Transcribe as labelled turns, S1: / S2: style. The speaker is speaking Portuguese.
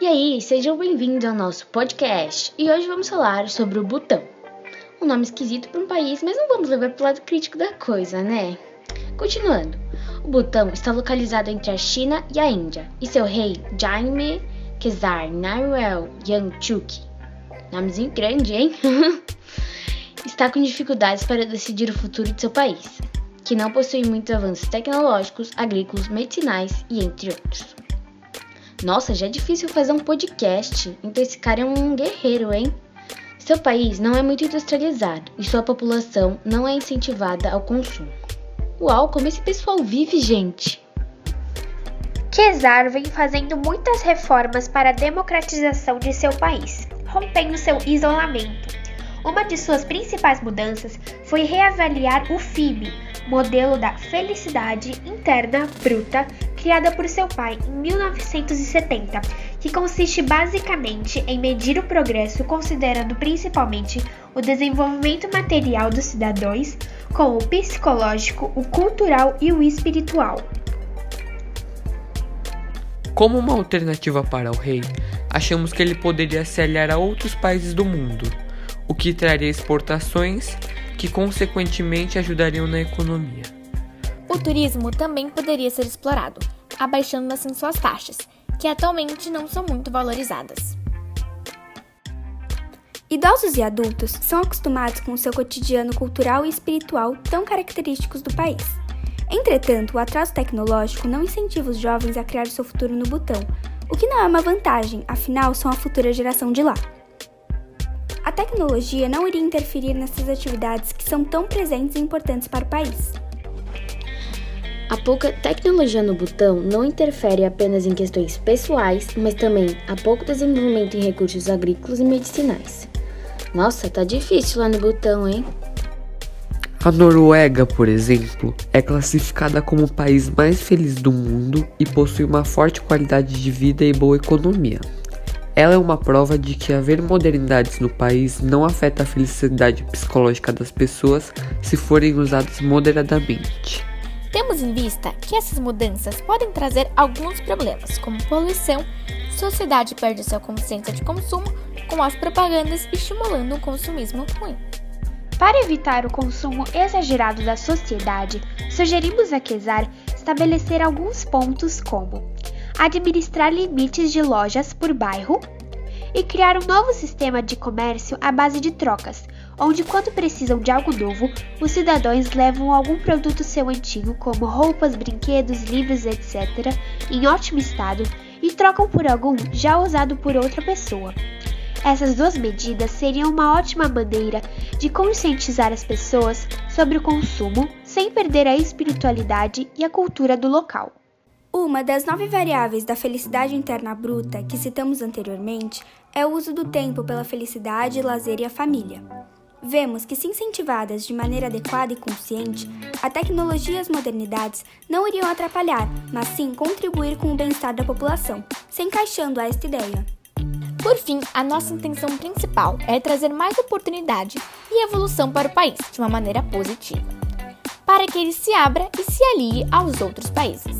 S1: E aí, sejam bem-vindos ao nosso podcast. E hoje vamos falar sobre o Butão. Um nome esquisito para um país, mas não vamos levar para o lado crítico da coisa, né? Continuando. O Butão está localizado entre a China e a Índia, e seu rei, Jaime Kesar Narwhal Yangchuk, nomezinho grande, hein? está com dificuldades para decidir o futuro de seu país, que não possui muitos avanços tecnológicos, agrícolas, medicinais e entre outros. Nossa, já é difícil fazer um podcast, então esse cara é um guerreiro, hein? Seu país não é muito industrializado e sua população não é incentivada ao consumo. Uau, como esse pessoal vive, gente!
S2: Kesar vem fazendo muitas reformas para a democratização de seu país, rompendo seu isolamento. Uma de suas principais mudanças foi reavaliar o FIB, modelo da felicidade interna bruta, criada por seu pai em 1970, que consiste basicamente em medir o progresso considerando principalmente o desenvolvimento material dos cidadãos, com o psicológico, o cultural e o espiritual.
S3: Como uma alternativa para o rei, achamos que ele poderia se aliar a outros países do mundo, o que traria exportações que consequentemente ajudariam na economia.
S4: O turismo também poderia ser explorado, abaixando assim suas taxas, que atualmente não são muito valorizadas.
S5: Idosos e adultos são acostumados com o seu cotidiano cultural e espiritual tão característicos do país. Entretanto, o atraso tecnológico não incentiva os jovens a criar seu futuro no Butão, o que não é uma vantagem, afinal são a futura geração de lá. A tecnologia não iria interferir nessas atividades que são tão presentes e importantes para o país.
S1: A pouca tecnologia no Butão não interfere apenas em questões pessoais, mas também há pouco desenvolvimento em recursos agrícolas e medicinais. Nossa, tá difícil lá no Butão, hein?
S3: A Noruega, por exemplo, é classificada como o país mais feliz do mundo e possui uma forte qualidade de vida e boa economia. Ela é uma prova de que haver modernidades no país não afeta a felicidade psicológica das pessoas se forem usadas moderadamente.
S4: Temos em vista que essas mudanças podem trazer alguns problemas, como poluição, sociedade perde sua consciência de consumo com as propagandas estimulando o consumismo ruim.
S2: Para evitar o consumo exagerado da sociedade, sugerimos a Quesar estabelecer alguns pontos como administrar limites de lojas por bairro e criar um novo sistema de comércio à base de trocas, onde quando precisam de algo novo, os cidadãos levam algum produto seu antigo, como roupas, brinquedos, livros, etc., em ótimo estado e trocam por algum já usado por outra pessoa. Essas duas medidas seriam uma ótima maneira de conscientizar as pessoas sobre o consumo sem perder a espiritualidade e a cultura do local.
S5: Uma das nove variáveis da felicidade interna bruta que citamos anteriormente é o uso do tempo pela felicidade, lazer e a família. Vemos que, se incentivadas de maneira adequada e consciente, a tecnologia e as modernidades não iriam atrapalhar, mas sim contribuir com o bem-estar da população, se encaixando a esta ideia.
S4: Por fim, a nossa intenção principal é trazer mais oportunidade e evolução para o país de uma maneira positiva, para que ele se abra e se alie aos outros países.